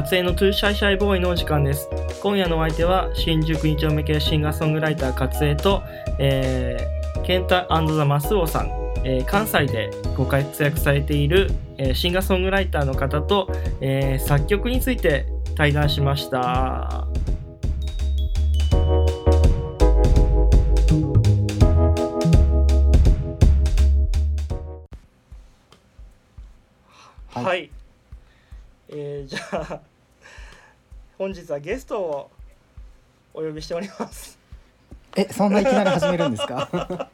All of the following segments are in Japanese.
活営の Too Shy Shy Boy のおお時間です。今夜のお相手は、新宿2丁目系シンガーソングライター活営と、えー、ケンタザ・マスオさん、えー関西でご活躍されている、えーシンガーソングライターの方と、えー作曲について対談しました。はいはい、えーじゃあ本日はゲストをお呼びしております。えそんないきなり始めるんですか？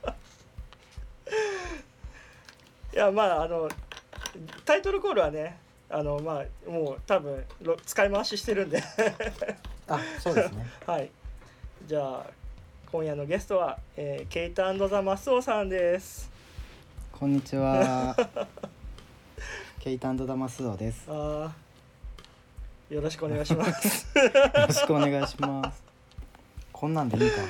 いやまああのタイトルコールはねあのまあもう多分ろ使い回ししてるんで。あそうですね。はい。じゃあ今夜のゲストは、えーケイタザ・マスオさんです。こんにちは。ケイタンドダマスオです。よあーよろしくお願いします。ろしくお願いします。こんなんでいいか。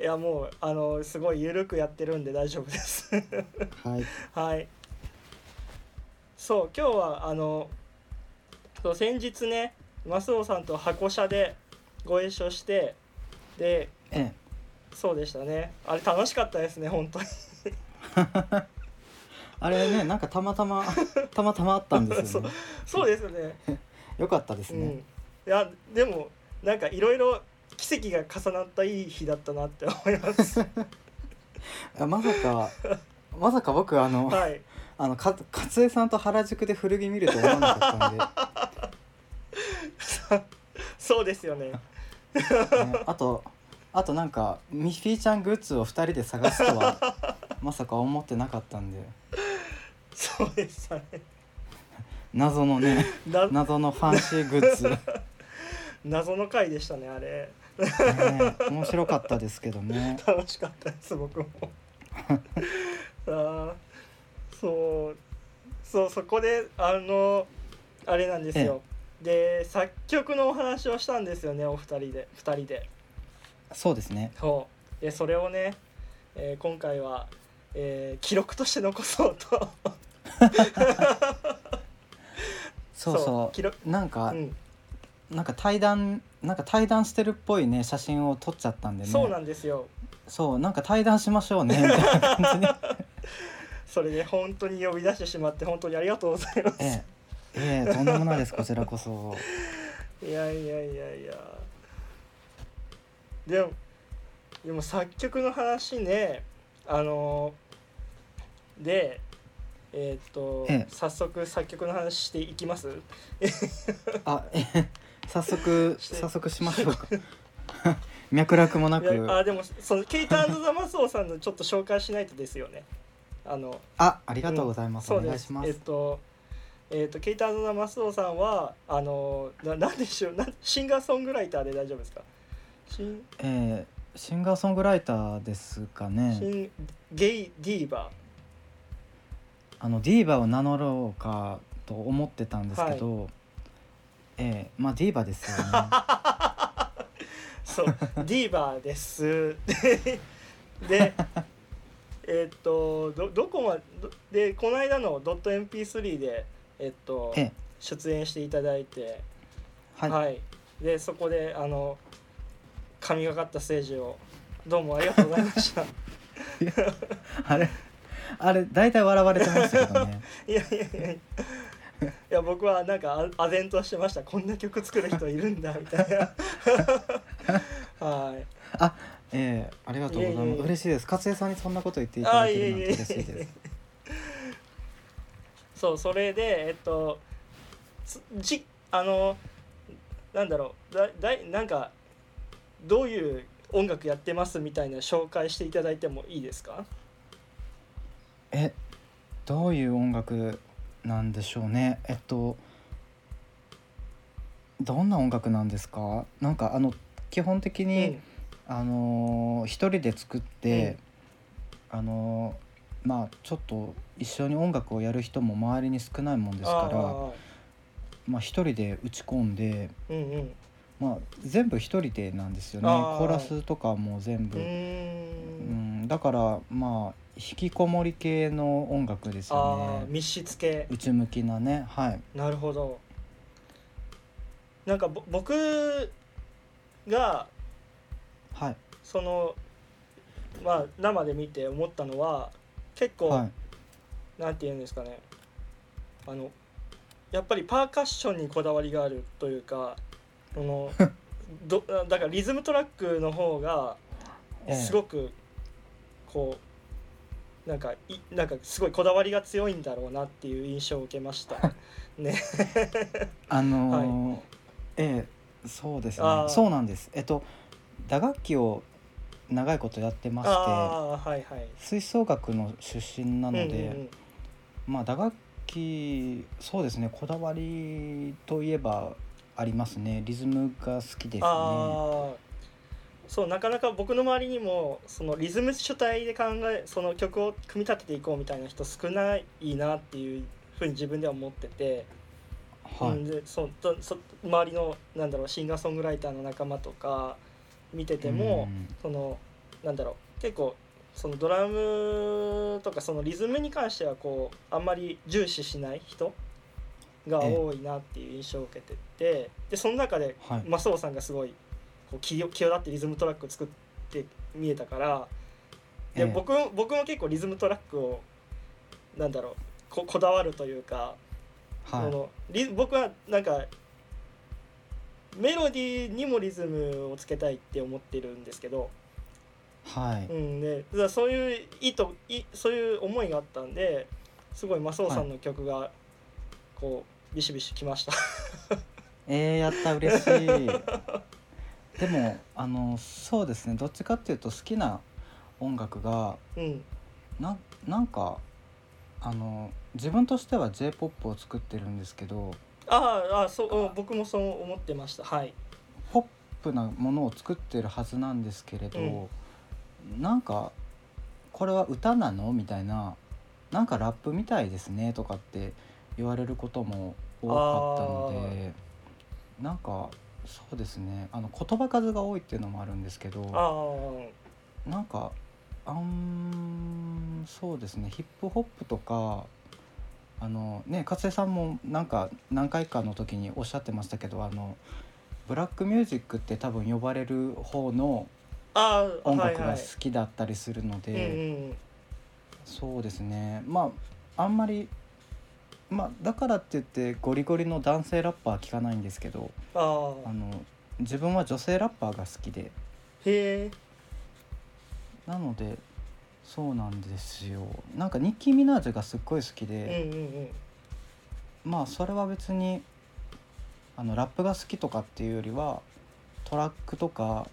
いやもうあのすごい緩くやってるんで大丈夫です。はい。はい。そう今日はあのそう先日ねマスオさんと箱車でご一緒してでえそうでしたね。あれ楽しかったですね本当に。え あれねなんかたまたまたまたまあったんですよね。そうですねよかったですうん。ねい、やでもなんかいろいろ奇跡が重なったいい日だったなって思います。あ まさかまさか僕あの、はい。あのか勝江さんと原宿で古着見ると思わなかったんで、そうですよね。ね、あとあとなんかミッフィーちゃんグッズを2人で探すとはまさか思ってなかったんで。そうでしたね謎のね な謎のファンシーグッズ、ね、謎の回でしたねあれ。面白かったですけどね。楽しかったです僕も。あーそうそうそこであのあれなんですよ。で作曲のお話をしたんですよねお二人で二人で。そうですね。そう。でそれをね、えー今回は、えー記録として残そうとそうそう。記録。なんか、うん。なんか対談なんか対談してるっぽいね写真を撮っちゃったんでね。そうなんですよ。そうなんか対談しましょうねみたいな感じで。それで本当に呼び出してしまって本当にありがとうございます。ええ。ええとんでもないですこちらこそ。いやいやいやいや。でもでも作曲の話ね。あのでえーっと、ええ。早速作曲の話していきます？あええ早速早速しましょうか。脈絡もないくやあでもそのケイタザ・マスオさんのちょっと紹介しないとですよね。あのあありがとうございます、そうお願いします。えっとえっとケイタザ・マスオさんはあのななんでしょうなんシンガーソングライターで大丈夫ですか？シン？えーシンガーソングライターですかシねンゲイディーバあのディーバを名乗ろうかと思ってたんですけど、ええまあディーバですよね。そうディーバーです。ででえっとどどこまどでこの間のドット MP3 でえっとええ。出演していただいてはい、でそこであの神がかったステージをどうもありがとうございました。あれ？あれ大体笑われてましたけどね。いやいやいやいや。僕はなんかあ唖然としてました。こんな曲作る人いるんだみたいな。はい。ええありがとうございます。嬉しいです。勝江さんにそんなこと言っていただけるなんて嬉しいです。そうそれでえっとつじあのなんだろう。だだいなんかどういう音楽やってますみたいな紹介していただいてもいいですか？えどういう音楽なんでしょうね。えっとどんな音楽なんですか？なんかあの基本的に、あのー一人で作って、あのーまあちょっと一緒に音楽をやる人も周りに少ないもんですからあまあ一人で打ち込んで、ーうんうん。まあ、全部一人でなんですよね。コーラスとかも全部、うん、だからまあ引きこもり系の音楽ですあよね。あ密室系。内向きなね。はい。なるほど。なんかぼ僕がはい。そのまあ生で見て思ったのは結構、はい。なんて言うんですかね。あのやっぱりパーカッションにこだわりがあるというかその どだからリズムトラックの方がええ。すごくこうなんかいなんかすごいこだわりが強いんだろうなっていう印象を受けました。ね。あのーええそうですね。そうなんです。えっと打楽器を長いことやってましてはいはい。吹奏楽の出身なので、うんうんうん。まあ打楽器そうですねこだわりといえばありますね。リズムが好きですねそうなかなか僕の周りにもそのリズム主体で考えその曲を組み立てていこうみたいな人少ないなっていうふうに自分では思ってて、はい、うん、でそそ周りのなんだろうシンガーソングライターの仲間とか見てても、うん。そのなんだろう結構そのドラムとかそのリズムに関してはこうあんまり重視しない人が多いなっていう印象を受けてて。でその中ではい。マスオさんがすごいこう際際立ってリズムトラックを作って見えたからで、ええ。僕僕も結構リズムトラックをなんだろうここだわるというか、そはい。のリ僕はなんかメロディーにもリズムをつけたいって思ってるんですけど、はい、うんでだそういう意図いそういう思いがあったんですごいマスオさんの曲がこうビシビシきました。えー、やった嬉しいでもあのそうですね。どっちかっていうと好きな音楽がうん、ななんかあの自分としては j p o p を作ってるんですけどあああそううん僕もそう思ってました。はい。ポップなものを作ってるはずなんですけれど、なんかこれは歌なの？みたいななんかラップみたいですねとかって言われることも多かったのでなんかそうですね。あの言葉数が多いっていうのもあるんですけどなんかあんそうですね。ヒップホップとかあのね勝江さんもなんか何回かの時におっしゃってましたけどあのブラックミュージックって多分呼ばれる方の音はいはい。楽が好きだったりするので、うんうん。そうですね。まああんまりまあだからって言ってゴリゴリの男性ラッパーは聞かないんですけどあの自分は女性ラッパーが好きで。へえ。なのでそうなんですよ。なんかニッキー・ミナージュがすっごい好きうんで、うんうん。まあそれは別にあのラップが好きとかっていうよりはトラックとか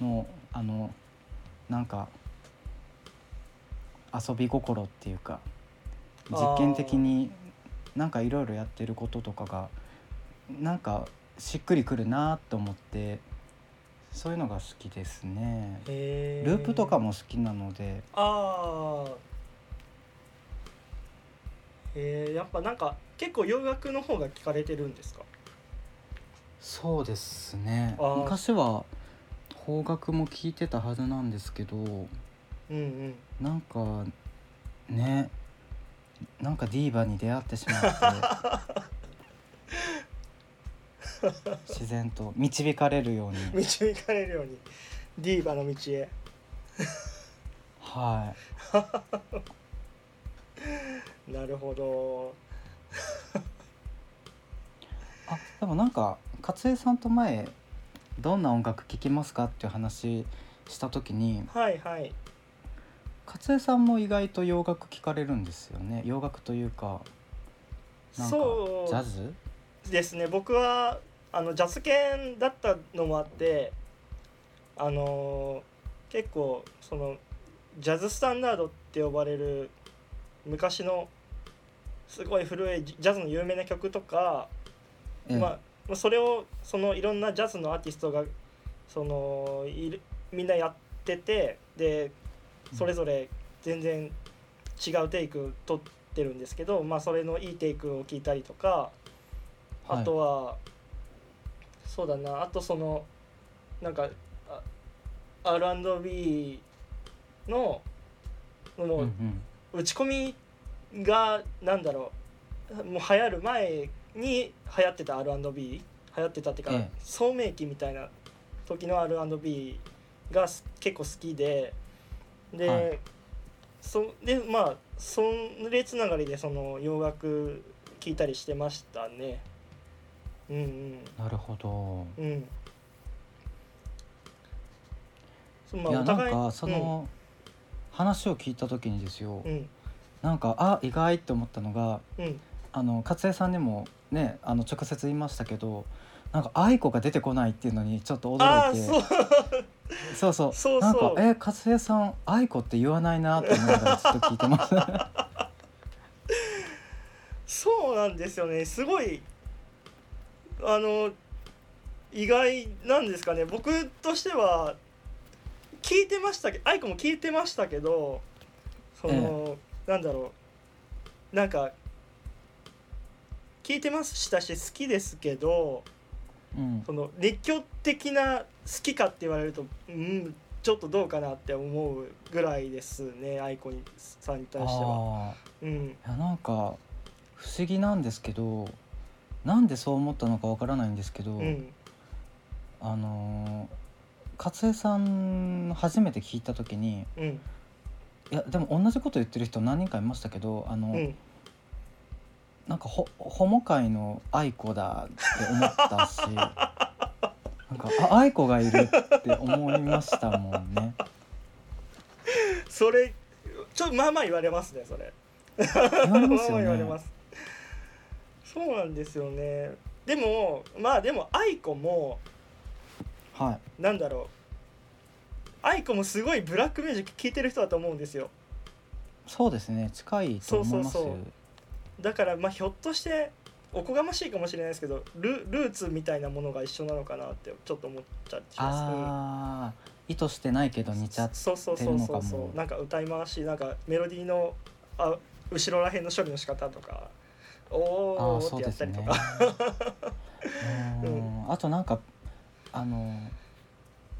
のあのなんか遊び心っていうか実験的になんかいろいろやってることとかがなんかしっくりくるなと思ってそういうのが好きですね。ループとかも好きなので。ああへえやっぱなんか結構洋楽の方が聞かれてるんですか？そうですね。昔は邦楽も聞いてたはずなんですけどうんうん。なんかねなんかディーバに出会ってしまって 自然と導かれるように。導かれるように。ディーバの道へ。はい。なるほど。あでもなんか勝江さんと前どんな音楽聴きますかっていう話した時にはいはい勝江さんも意外と洋楽聴かれるんですよね。洋楽というかなんかそう。ジャズ？ですね。僕はあのジャズ犬だったのもあってあのー結構そのジャズスタンダードって呼ばれる昔のすごい古いジャズの有名な曲とか、ええ。まあ、それをそのいろんなジャズのアーティストがそのいるみんなやっててでそれぞれ全然違うテイク取ってるんですけど、まあ、それのいいテイクを聞いたりとかあとは、そうだな。あとそのなんかあ R&B のもう打ち込みがなんだろう。もう流行る前に流行ってた R&B 流行ってたっていうか、ええ。聡明期みたいな時の R&B がす結構好きでで、はい。そでまあそれつながりでその洋楽聴いたりしてましたね。うんなるほど。うん。まいやなんかその話を聞いた時にですよ、うん。うんなんかあ意外って思ったのがうん。あの勝江さんにもねあの直接言いましたけどなんか愛子が出てこないっていうのにちょっとああ驚いて そうそう。そうなんかえ勝江さん愛子って言わないなと思いながらずっと聞いてます。そうなんですよね。すごいあの意外なんですかね。僕としては聞いてましたけど愛子も聞いてましたけどその、なんだろう。なんか聞いてましたし好きですけどうん。その熱狂的な好きかって言われるとうんちょっとどうかなって思うぐらいですね愛子にさんに対しては。あうん。あいやなんか不思議なんですけどなんでそう思ったのかわからないんですけど、うん。あのー勝江さん初めて聞いた時にうん。いやでも同じこと言ってる人何人かいましたけどあの、うん。なんかホホモ界の愛子だって思ったし なんかあ愛子がいるって思いましたもんね。それちょっとまあまあ言われますねそれ。言われますよまあまあ言われねま。す。そうなんですよね。でもまあでも愛子もはい。なんだろう。愛子もすごいブラックミュージック聴いてる人だと思うんですよ。そうですね。近いと思いますそうそう。だからまあひょっとしておこがましいかもしれないですけどルルーツみたいなものが一緒なのかなってちょっと思っちゃいます。ああ意図してないけど似ちゃっそうそうそうそうそう。なんか歌い回しなんかメロディーのあ後ろらへんの処理の仕方とかおああーってやったりとか。う うん。あとなんかあの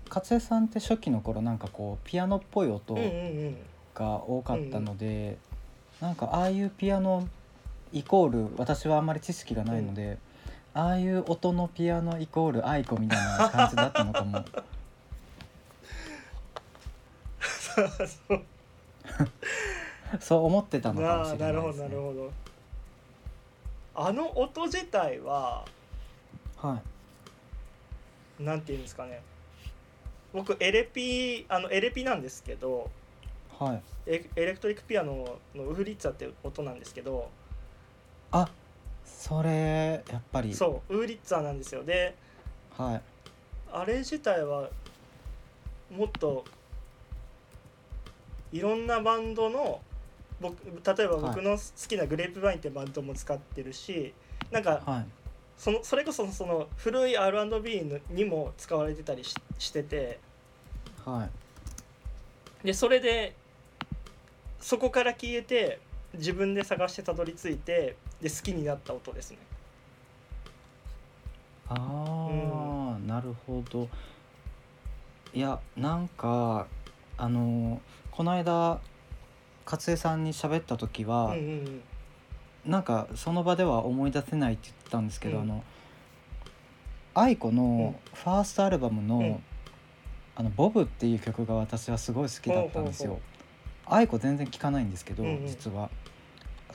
勝江さんって初期の頃なんかこうピアノっぽい音うんうんうん。が多かったので、なんかああいうピアノイコール私はあんまり知識がないので、ああいう音のピアノイコール愛子みたいな感じだったのかも。そ うそう思ってたのかもなしれなるほどないですね。なるほどあの音自体ははい。なんていうんですかね。僕エレピあのエレピなんですけどはい。エエレクトリックピアノのウフリッツァって音なんですけどあそれやっぱり。そうウーリッツァなんですよ。ではい。あれ自体はもっといろんなバンドの僕例えば僕の好きなグレープバインってバンドも使ってるしなんかはい。そのそれこそその古い R&B にも使われてたりししててはい。でそれでそこから消えて自分で探してたどり着いてで好きになった音ですね。ああ、なるほど。いやなんかあのこの間勝江さんに喋った時うんは、うんうん。なんかその場では思い出せないって言ってたんですけど、うん。あの愛子うん。のファーストアルバムの「うん。あのボブ」っていう曲が私はすごい好きだったんですよ。愛子全然聴かないんですけど、うんうん。実は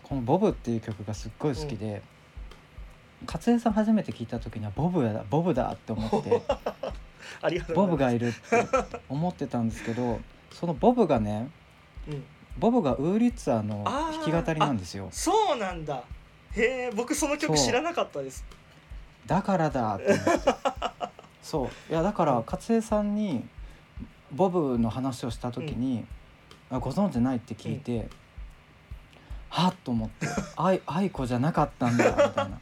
この「ボブ」っていう曲がすっごい好きで、勝江さん初めて聞いた時には「ボブだボブだ」って思って。ボブがいいるって思ってたんですけどそのボブがね。うん。ボブがウーリッツァーの弾き語りなんですよ。そうなんだ。へえ僕その曲知らなかったです。だからだって思って。そう。いやだから勝江さんにボブの話をした時に「あご存知ない?」って聞いて、はっと思って「愛愛子じゃなかったんだ」みたいな。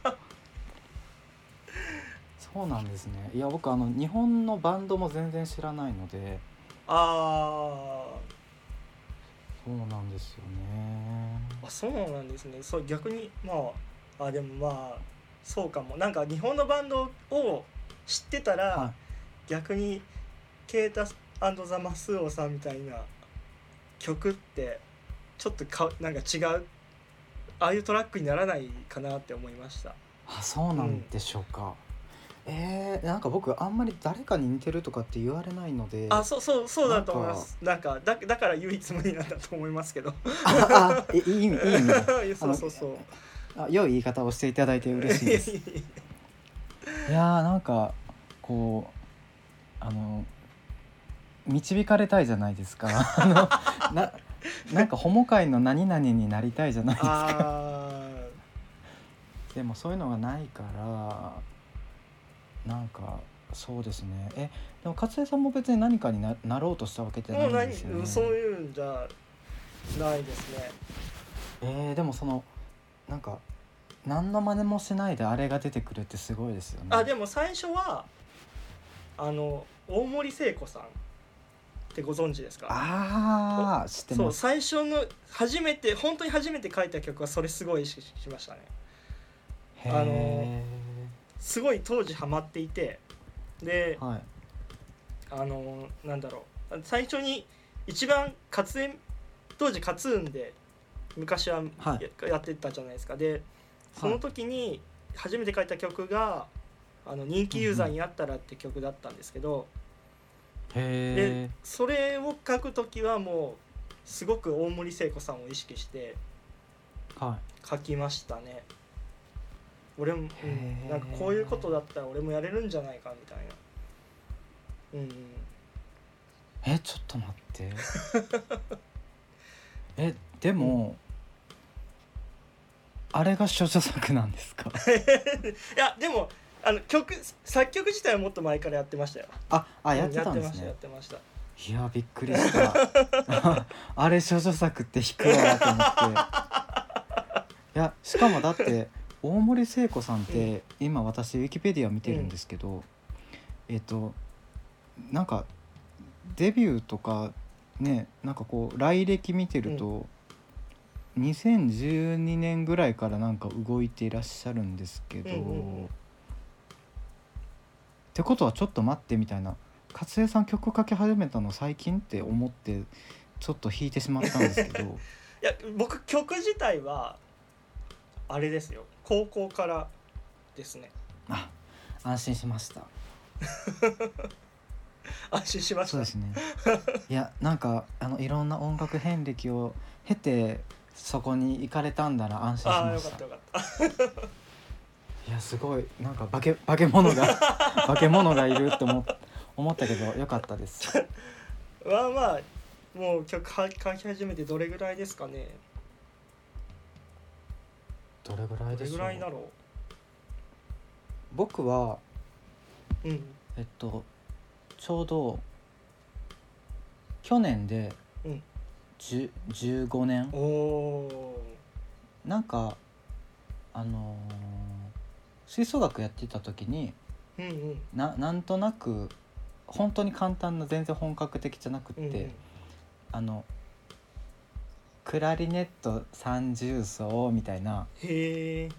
そうなんですね。いや僕あの日本のバンドも全然知らないので。あそうなんですよね。ーあそうなんですね。そう逆にまああでもまあそうかも。なんか日本のバンドを知ってたら、はい。逆にケイタザ・マスオさんみたいな曲ってちょっとかなんか違うああいうトラックにならないかなって思いました。あそうなんでしょうか、えー、なんか僕あんまり誰かに似てるとかって言われないのであそうそうそうだと思います。なんかだだから唯一無二なんだと思いますけど。ああいいい意味いい意味。でそうそうそう。あ良い言い方をしていただいて嬉しいです。いやーなんかこうあの導かれたいじゃないですか。あのな なんかホモ界の何々になりたいじゃないですか。あでもそういうのがないからなんかそうですね。えでも勝江さんも別に何かにななろうとしたわけじゃないですよね。そういうんじゃないですね。えー、でもそのなんか何の真似もしないであれが出てくるってすごいですよね。あでも最初はあの大森聖子さんってご存知ですか？ああ知ってそうます最初の初めて本当に初めて書いた曲はそれすごい意識しましたね。へあのーすごい当時ハマっていてではい。あのなんだろう最初に一番活演当時カツーンで昔ははい。や,、ってたじゃないですか。でその時に初めて書いた曲が「あの人気ユーザーに会ったら」って曲だったんですけど、へでそれを書く時はもうすごく大森聖子さんを意識して書きましたね。俺も、うへん、ー。なんかこういうことだったら俺もやれるんじゃないかみたいな。うんうん。えちょっと待って。えでも、あれが処女作なんですか？いやでもあの曲作曲自体はもっと前からやってましたよ。ああやってたんですね。ってましたいやびっくりした。あれ処女作って引くわと思って。いやしかもだって大森聖子さんって、今私ウィキペディア見てるんですけど、えっ、となんかデビューとかねなんかこう来歴見てると、2012年ぐらいからなんか動いていらっしゃるんですけど、うんうんうんってことはちょっと待ってみたいな。勝江さん曲書き始めたの最近って思ってちょっと弾いてしまったんですけど。いや僕曲自体はあれですよ。高校からですね。あ安心しました。安心しました？そうですね。いやなんかあのいろんな音楽遍歴を経てそこに行かれたんだら安心しああました。よかったよかったいやすごいなんか化け化け物が 化け物がいるって思っ思ったけどよかったです。まあまあもう曲は書き始めてどれぐらいですかね。どれぐらいどれでしょう？ぐらいだろ僕はううん。えっとちょうど去年でうん。10 15年？おおなんかあのー吹奏楽やってた時にーうんうん。ななんとなく本当に簡単な全然本格的じゃなくって、うんうん。あのクラリネット三重奏みたいな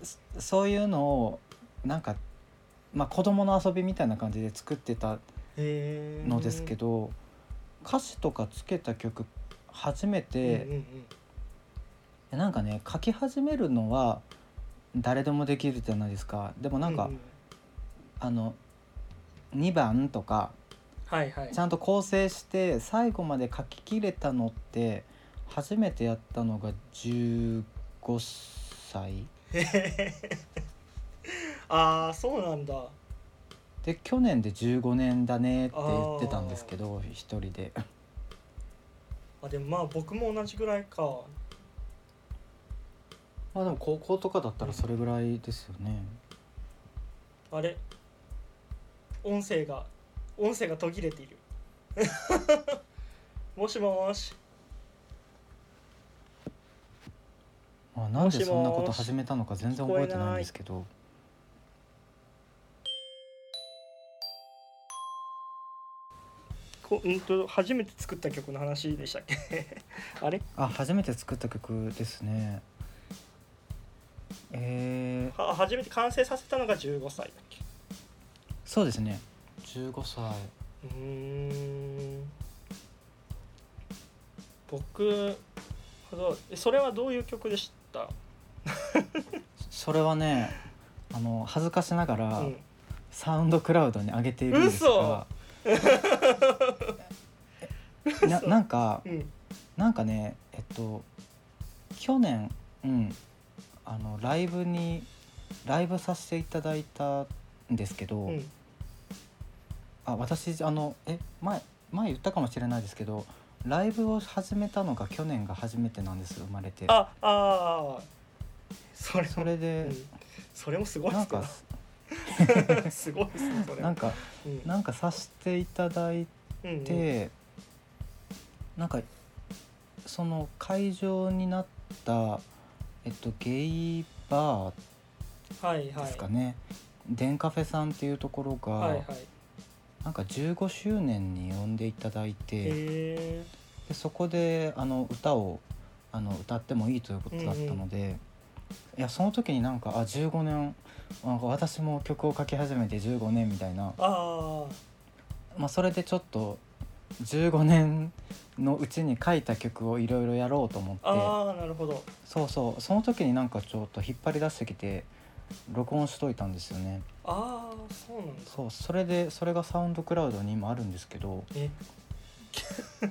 そそういうのをなんかまあ子供の遊びみたいな感じで作ってたのですけど、歌詞とかつけた曲初めて、うんうんなんかね書き始めるのは誰でもできるじゃないですか。でもなんか、ううあの2番とかはいはい。ちゃんと構成して最後まで書ききれたのって初めてやったのが15歳。ああそうなんだ。で去年で15年だねって言ってたんですけど一人で。あでもまあ僕も同じぐらいかまあでも高校とかだったらそれぐらいですよね。あれ？音声が音声が途切れている。もしもし。まあなんでそんなこと始めたのか全然覚えてないんですけど。こうんと初めて作った曲の話でしたっけ？あれ？あ初めて作った曲ですねえー、は初めて完成させたのが15歳だっけ？そうですね。15歳。うーん。僕それはどういう曲でした？それはねあの恥ずかしながら、うん。サウンドクラウドに上げているんですがななんかうん。なんかねえっと去年うんあのライブにライブさせていただいたんですけど、うん。あ私あのえ前前言ったかもしれないですけどライブを始めたのが去年が初めてなんです生まれて。ああー。それもそれでうん、それもすごいですけなんかど すごいですねそれ。なんかうん。なんかさせていただいうんうん。て、なんかその会場になったえっとゲイバーはいはい。ですかね、デンカフェさんっていうところが、はいはい。なんか15周年に呼んでいただいて、でそこであの歌をあの歌ってもいいということだったので、いやその時になんかあ15年なんか私も曲を書き始めて15年みたいな、あまあ、それでちょっと15年のうちに書いた曲をいろいろやろうと思って。あああなるほど。そうそう。その時になんかちょっと引っ張り出してきて録音しといたんですよね。ああそうなんだ。そうそれでそれがサウンドクラウドに今あるんですけどえ？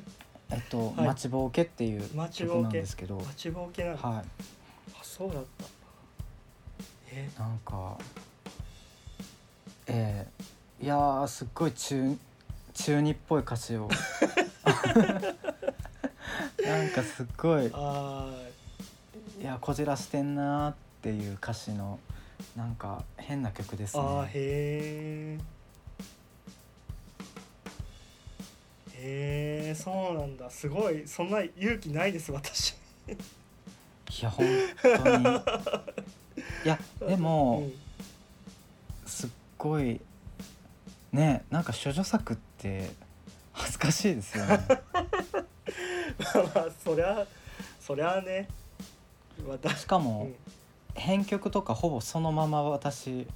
えっと「はい。待ちぼうけ」っていう曲なんですけど。待ちぼうけ？なの、はいあそうだった。え？なんかええいやーすっごい中中二っぽい歌詞を。なんかすっごい。あい。やこじらしてんなーっていう歌詞のなんか変な曲ですね。へえへえそうなんだ。すごい。そんな勇気ないです私。いや本当に。いやでも、うん。すっごいねなんか処女作って恥ずかしいですよね。まあまあそりゃそりゃね。私しかも、うん。編曲とかほぼそのまま私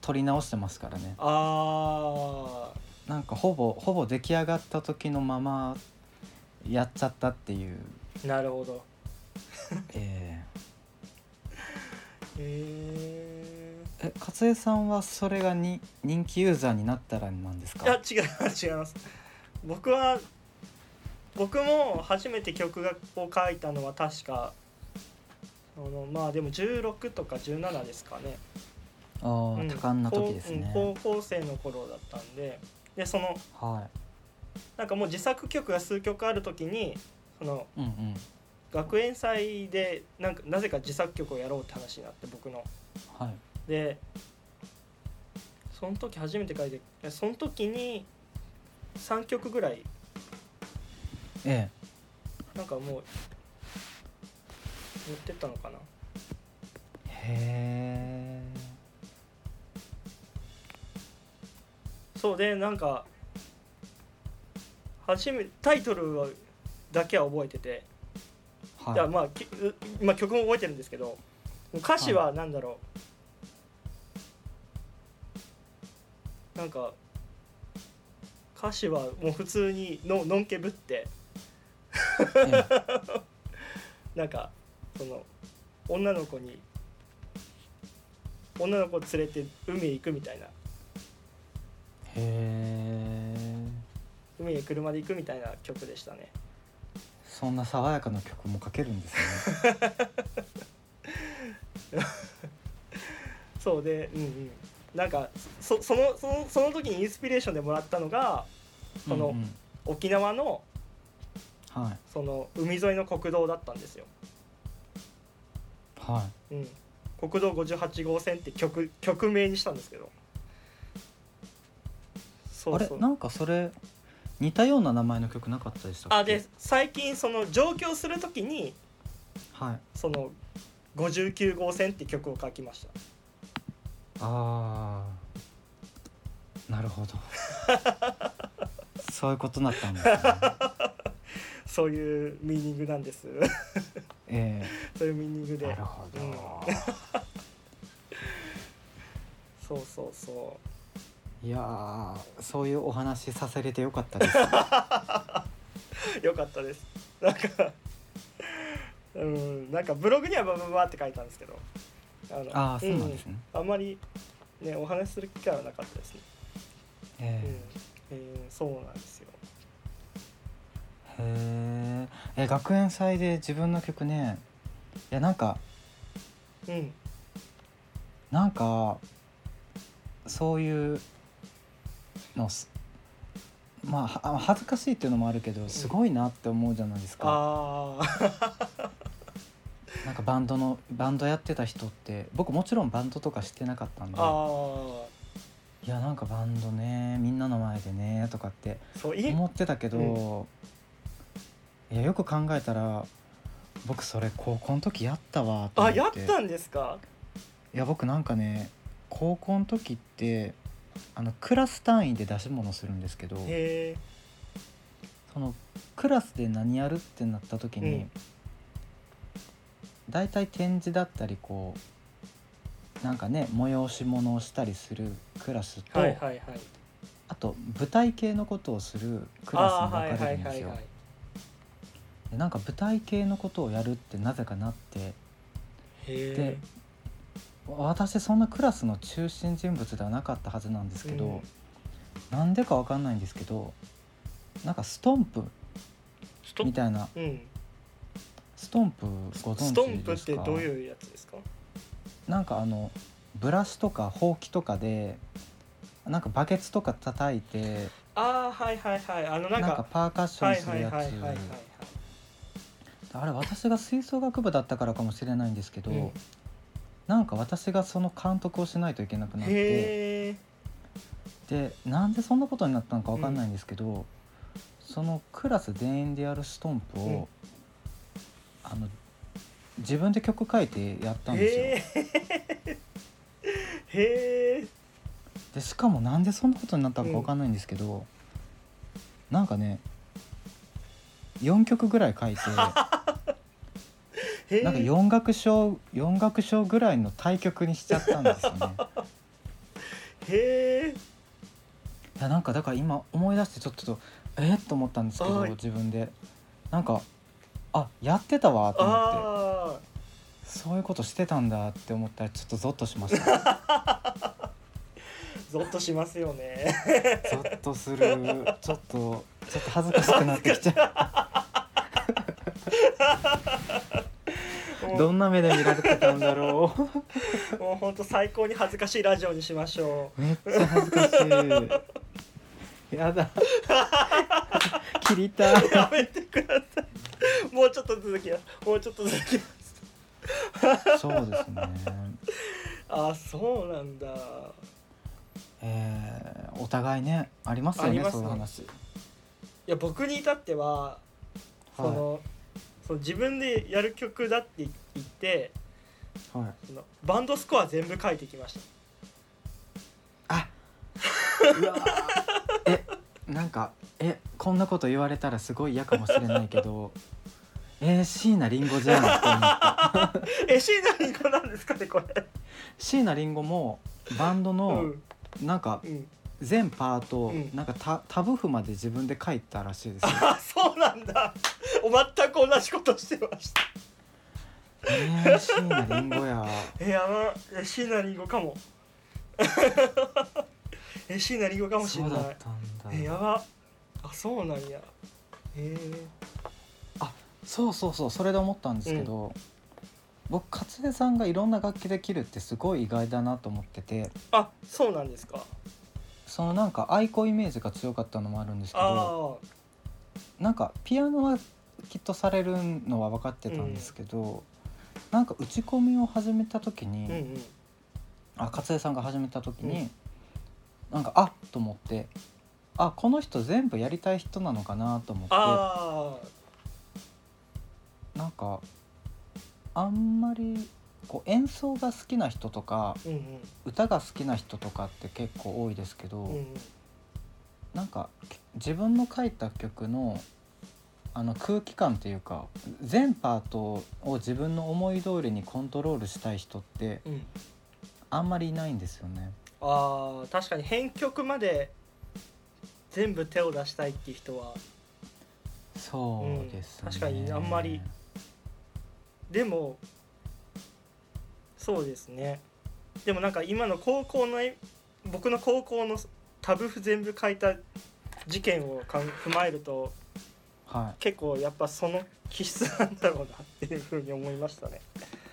撮り直してますからね。あなんかほぼほぼ出来上がった時のままやっちゃったっていう、あなるほど。え へえーえ勝江さんはそれがに人気ユーザーになったらなんですか？いや違います違います。僕は僕も初めて曲がを書いたのは確かあのまあでも16とか17ですかね、あー、うん。多感な時ですね、高校生の頃だったんで。でそのはなんかもう自作曲が数曲ある時にそのいうんうん。学園祭でなんかなぜか自作曲をやろうって話になって僕の。はいでその時初めて書いてその時に3曲ぐらいえなんかもう持ってったのかな。えへえ。そうでなんか初めタイトルはだけは覚えてて、はい。まあまあ曲も覚えてるんですけど歌詞は何だろう、なんか歌詞はもう普通にののんけぶって。え なんかその女の子に女の子連れて海へ行くみたいな。へえ海へ車で行くみたいな曲でしたね。そんな爽やかな曲も書けるんですね。そうでうんうんなんかそそのそのその時にインスピレーションでもらったのがそのうんうん。沖縄のはい。その海沿いの国道だったんですよ、はうん、国道58号線って曲曲名にしたんですけど。いそうそう。あれ？なんかそれ似たような名前の曲なかったでしたっけ？あで最近その上京する時にはい。その59号線って曲を書きましたああなるほど。そういうことになったんですね。そういうミーニングなんです。えそういうミーニングで。えなるほど、うん。そうそうそいやーそういうお話させれてよかったです。うよかったです。なんかうんなんかブログにはババババって書いたんですけどあのああそうなんですね、あん。まりねお話しする機会はなかったですね、うん。ええーそうなんですよ。ーへええ学園祭で自分の曲ね。いやなんかうん。なんかそういうのすまあは恥ずかしいっていうのもあるけどすごいなって思うじゃないですか、なんかバンドのバンドやってた人って僕もちろんバンドとかしてなかったんでいやなんかバンドねみんなの前でねとかって思ってたけど、いやよく考えたら僕それ高校の時やったわと思って。あやったんですか？いや僕なんかね高校の時ってあのクラス単位で出し物するんですけどそのクラスで何やるってなった時に、うん大体展示だったりこうなんかね催し物をしたりするクラスと、はいはいはい。あと舞台系のことをするクラスに分かはれるんですよ。でなんか舞台系のことをやるってなぜかなって。で私そんなクラスの中心人物ではなかったはずなんですけど、うん。なんでかわかんないんですけどなんかストンプ？みたいなうんストンプご存知ですか？ストンプってどういうやつですか？なんかあのブラシとかほうきとかでなんかバケツとか叩いてああはいはいはい。あのななんんかかパーカッショはいンするやつ。あれ私が吹奏楽部だったからかもしれないんですけど、うん。なんか私がその監督をしないといけなくなってでなんでそんなことになったのかわかんないんですけど、そのクラス全員でやるストンプを、うんあの自分で曲書いてやったんですよ。へえ でしかもなんでそんなことになったのかわかんないんですけど、なんかね4曲ぐらい書いて なんか4楽章4楽章ぐらいの対曲にしちゃったんですよね。へえいやなんかだから今思い出してちょっとえっと思ったんですけどはい。自分で。なんかあやってたわと思って。あそういうことしてたんだって思ったらちょっとゾッとしました。あ ゾッとしますよね。ゾッとする。ちょっとちょっと恥ずかしくなってきちゃう。どんな目で見られてたんだろもう本当最高に恥ずかしいラジオにしましょう。めっちゃ恥ずかしいやだ。切りたうやめてください。もうちょっと続きます。もうちょっと続きます。そうですねあそうなんだ。えーお互いねありますよねね。そういう話。いや僕に至ってはその,、その自分でやる曲だって言ってはい。そのバンドスコア全部書いてきました。あうわーえなんかえこんなこと言われたらすごい嫌かもしれないけど えー、椎名林檎じゃんって思った。えシーナリンゴなんですかねこれ。椎名林檎もバンドうのん。なんかうん。全パート、うん。なんかタタブ譜まで自分で書いたらしいですよ。あそうなんだ。お全く同じことしてました。えー、椎名林檎や。えやばえシーナリンゴかもえシーナリンゴかもしれない。そうだったんだ。えやば。あそうなんや。え。そうそうそうそれで思ったんですけど、僕勝江さんがいろんな楽器できるってすごい意外だなと思ってて。あそうなんですか。そのなんか愛好イメージが強かったのもあるんですけどあなんかピアノはきっとされるのは分かってたんですけど、なんか打ち込みを始めた時に、あうんうん。あ勝江さんが始めた時に、うんなんかあっと思って。あこの人全部やりたい人なのかなと思って。あなんかあんまりこう演奏が好きな人とかあうんうん。歌が好きな人とかって結構多いですけど、うんうん。なんか自分の書いた曲のあの空気感っていうか全パートを自分の思い通りにコントロールしたい人ってうん。あんまりいないんですよね。あー確かに編曲まで全部手を出したいっていう人は。そうですね、うん確かにあんまり。でもそうですね。でもなんか今の高校のえ僕の高校のタブ譜全部書いた事件をかん踏まえるとはい。結構やっぱその気質なんだろうなっていうふうに思いましたね。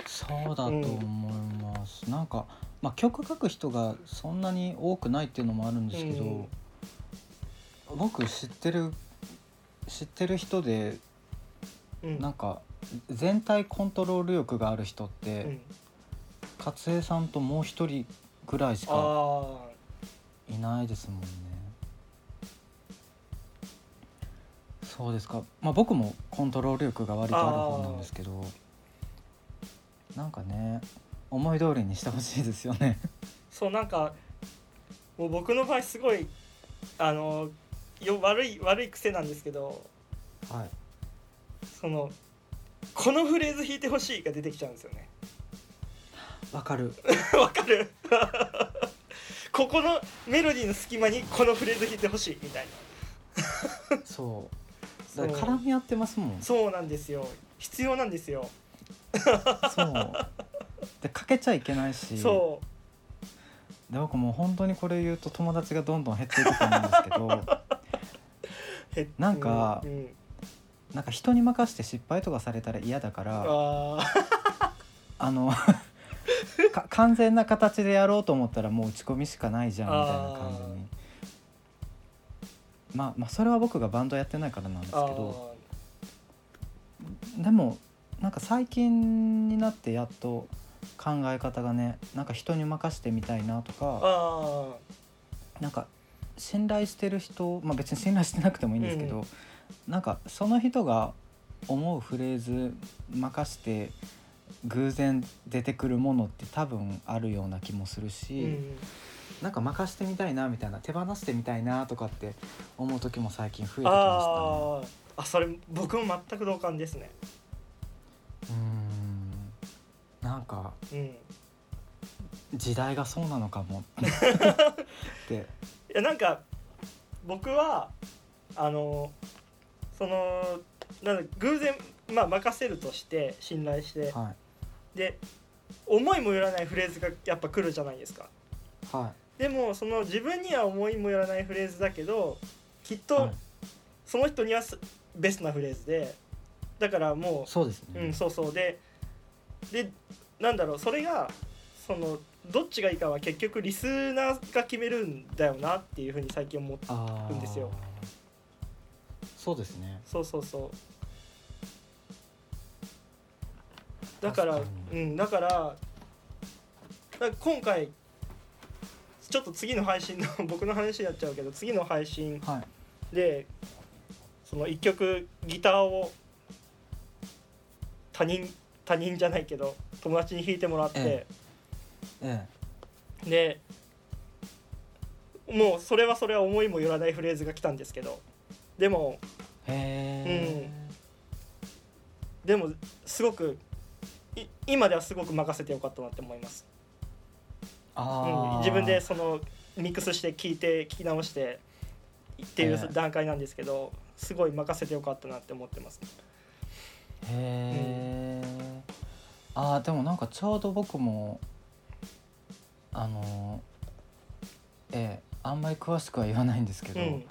そうだと思います、なんか、まあ、曲書く人がそんなに多くないっていうのもあるんですけど、うん僕知ってる知ってる人でうん、なんか全体コントロール力がある人っうて、ん、勝江さんともう一人ぐらいしかあいないですもんね。そうですか。まあ僕もコントロール力が割とある方なんですけどなんかね思い通りにしてほしいですよね。あそうなんかもう僕の場合すごいあのよ悪い悪い癖なんですけどはい。そのこのフレーズ弾いてほしいが出てきちゃうんですよね。わかる。わかる？ここのメロディーの隙間にこのフレーズ弾いてほしいみたいな。そうそう。だから絡み合ってますもん。そうなんですよ。必要なんですよ。そうでかけちゃいけないし。そで僕もう本当にこれ言うと友達がどんどん減っていくと思うんですけど。なんかうん。うんなんか人に任せて失敗とかされたら嫌だから あの か完全な形でやろうと思ったらもう打ち込みしかないじゃんみたいな感じに。まあまあそれは僕がバンドやってないからなんですけあどでもなんか最近になってやっと考え方がねなんか人に任せてみたいなとーかあなんか信頼してる人まあ別に信頼してなくてもいいんですけど、うんなんかその人が思うフレーズ任して偶然出てくるものって多分あるような気もするーし、うんなんか任してみたいなみたいな手放してみたいなとかって思う時も最近増えてきましたね。あそれ僕も全く同感ですね。うーんなんかうん。時代がそうなのかも。って。いやなんか僕はあのそのなんだ偶然まあ任せるとして信頼して。はい。で思いもよらないフレーズがやっぱ来るじゃないですか。はでもその自分には思いもよらないフレーズだけどきっい、とはい、その人にはすベストなフレーズでだからもそうですね、ううんそうそう。ででなんだろうそれがそのどっちがいいかは結局リスナーが決めるんだよなっていうふうに最近思ってあーんですよ。そうですね。そうそうそう。だからうんだから今回ちょっと次の配信の 僕の話になっちゃうけど次の配信はい。でその一曲ギターを他人他人じゃないけど友達に弾いてもらって、えでもうそれはそれは思いもよらないフレーズが来たんですけど。でもえへえ、でもすごくい今ではすごく任せてよかったなって思います、あうん、あ、自分でそのミックスして聞いて聞き直してっていええ。う段階なんですけど、すごい任せてよかったなって思ってます、へえ、ああでもなんかちょうど僕もあのええあんまり詳しくは言わないんですけど、うん。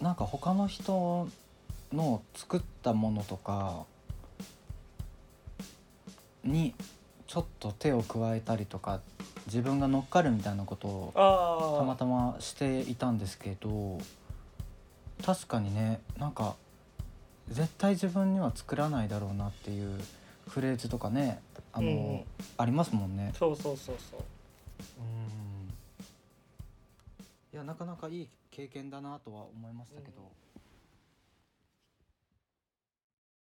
なんか他の人の作ったものとかにちょっと手を加えたりとか自分が乗っかるみたいなことをたまたましていたんですけど確かにねなんか絶対自分には作らないだろうなっていうフレーズとかねあの、うんありますもんね。そうそうそうそううんいやなかなかいい経験だなとは思いましたけど。